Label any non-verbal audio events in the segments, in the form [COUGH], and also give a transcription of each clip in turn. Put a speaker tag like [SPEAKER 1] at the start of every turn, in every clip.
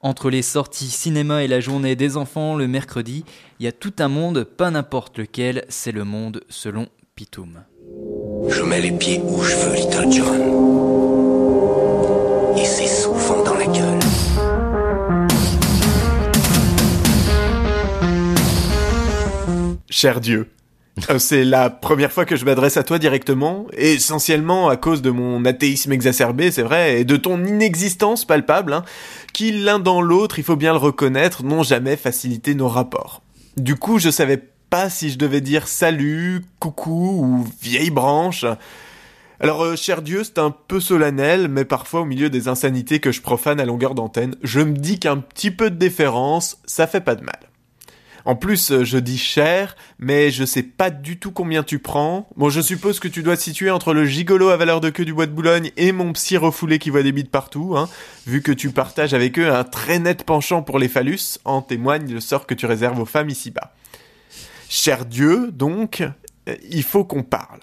[SPEAKER 1] Entre les sorties cinéma et la journée des enfants le mercredi, il y a tout un monde, pas n'importe lequel, c'est le monde selon Pitoum.
[SPEAKER 2] Je mets les pieds où je veux, Little John. Et c'est souvent dans la gueule.
[SPEAKER 3] Cher Dieu, c'est la première fois que je m'adresse à toi directement, essentiellement à cause de mon athéisme exacerbé, c'est vrai, et de ton inexistence palpable, hein, qui l'un dans l'autre, il faut bien le reconnaître, n'ont jamais facilité nos rapports. Du coup, je savais pas si je devais dire salut, coucou ou vieille branche. Alors, euh, cher Dieu, c'est un peu solennel, mais parfois au milieu des insanités que je profane à longueur d'antenne, je me dis qu'un petit peu de déférence, ça fait pas de mal. En plus, euh, je dis cher, mais je sais pas du tout combien tu prends. Bon, je suppose que tu dois te situer entre le gigolo à valeur de queue du bois de Boulogne et mon psy refoulé qui voit des bites partout, hein, vu que tu partages avec eux un très net penchant pour les phallus, en témoigne le sort que tu réserves aux femmes ici-bas. Cher Dieu, donc, euh, il faut qu'on parle.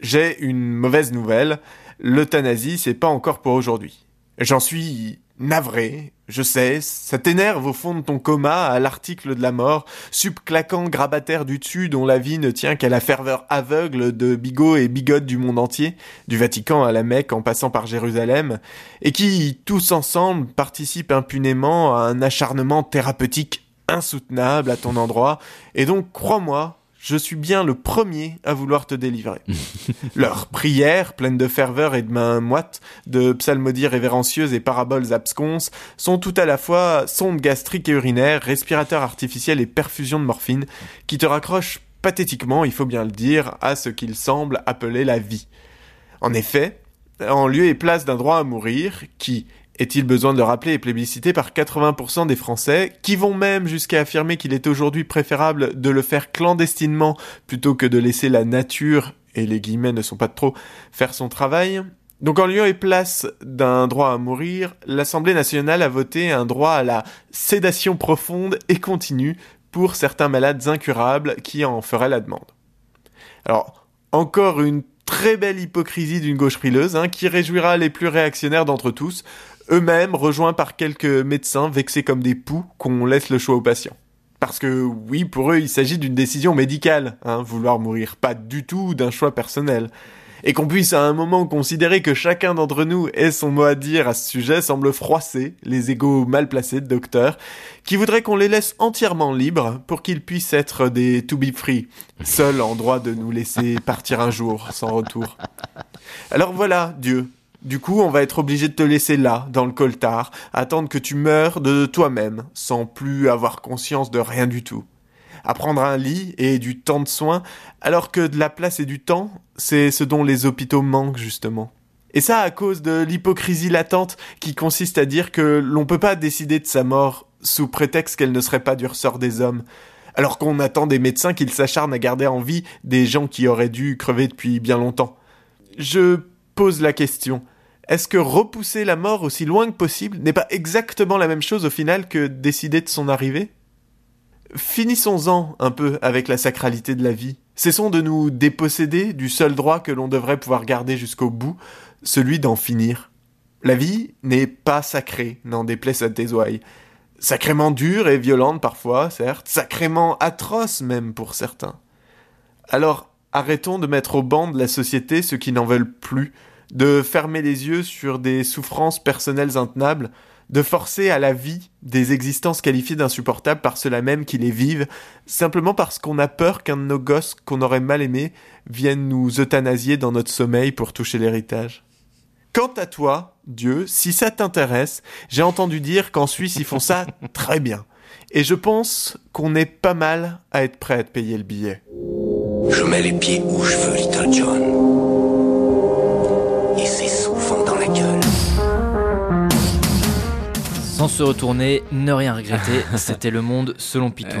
[SPEAKER 3] J'ai une mauvaise nouvelle, l'euthanasie, c'est pas encore pour aujourd'hui. J'en suis navré, je sais, ça t'énerve au fond de ton coma à l'article de la mort, subclaquant grabataire du dessus dont la vie ne tient qu'à la ferveur aveugle de bigots et bigotes du monde entier, du Vatican à la Mecque en passant par Jérusalem, et qui, tous ensemble, participent impunément à un acharnement thérapeutique insoutenable à ton endroit, et donc crois-moi, je suis bien le premier à vouloir te délivrer. [LAUGHS] Leurs prières, pleines de ferveur et de mains moites, de psalmodies révérencieuses et paraboles absconses, sont tout à la fois sondes gastriques et urinaires, respirateurs artificiels et perfusions de morphine, qui te raccrochent pathétiquement, il faut bien le dire, à ce qu'ils semblent appeler la vie. En effet, en lieu et place d'un droit à mourir, qui, est-il besoin de le rappeler, est plébiscité par 80% des Français, qui vont même jusqu'à affirmer qu'il est aujourd'hui préférable de le faire clandestinement plutôt que de laisser la nature, et les guillemets ne sont pas de trop, faire son travail? Donc en lieu et place d'un droit à mourir, l'Assemblée nationale a voté un droit à la sédation profonde et continue pour certains malades incurables qui en feraient la demande. Alors, encore une très belle hypocrisie d'une gauche frileuse, hein, qui réjouira les plus réactionnaires d'entre tous, eux-mêmes rejoints par quelques médecins vexés comme des poux qu'on laisse le choix aux patients. Parce que oui, pour eux, il s'agit d'une décision médicale, hein, vouloir mourir, pas du tout d'un choix personnel. Et qu'on puisse à un moment considérer que chacun d'entre nous ait son mot à dire à ce sujet semble froisser les égaux mal placés de docteurs, qui voudraient qu'on les laisse entièrement libres pour qu'ils puissent être des to be free, seuls en droit de nous laisser partir un jour sans retour. Alors voilà, Dieu, du coup, on va être obligé de te laisser là, dans le coltard, attendre que tu meurs de toi-même, sans plus avoir conscience de rien du tout. À prendre un lit et du temps de soins, alors que de la place et du temps, c'est ce dont les hôpitaux manquent justement. Et ça à cause de l'hypocrisie latente qui consiste à dire que l'on peut pas décider de sa mort sous prétexte qu'elle ne serait pas du ressort des hommes, alors qu'on attend des médecins qu'ils s'acharnent à garder en vie des gens qui auraient dû crever depuis bien longtemps. Je pose la question. Est-ce que repousser la mort aussi loin que possible n'est pas exactement la même chose au final que décider de son arrivée? Finissons-en un peu avec la sacralité de la vie. Cessons de nous déposséder du seul droit que l'on devrait pouvoir garder jusqu'au bout, celui d'en finir. La vie n'est pas sacrée, n'en déplaise à tes ouailles. Sacrément dure et violente parfois, certes, sacrément atroce même pour certains. Alors arrêtons de mettre au banc de la société ceux qui n'en veulent plus, de fermer les yeux sur des souffrances personnelles intenables, de forcer à la vie des existences qualifiées d'insupportables par ceux-là même qui les vivent, simplement parce qu'on a peur qu'un de nos gosses qu'on aurait mal aimés vienne nous euthanasier dans notre sommeil pour toucher l'héritage. Quant à toi, Dieu, si ça t'intéresse, j'ai entendu dire qu'en Suisse ils font ça [LAUGHS] très bien. Et je pense qu'on est pas mal à être prêt à te payer le billet.
[SPEAKER 2] Je mets les pieds où je veux, Little John.
[SPEAKER 1] Sans se retourner, ne rien regretter, c'était le monde selon Python.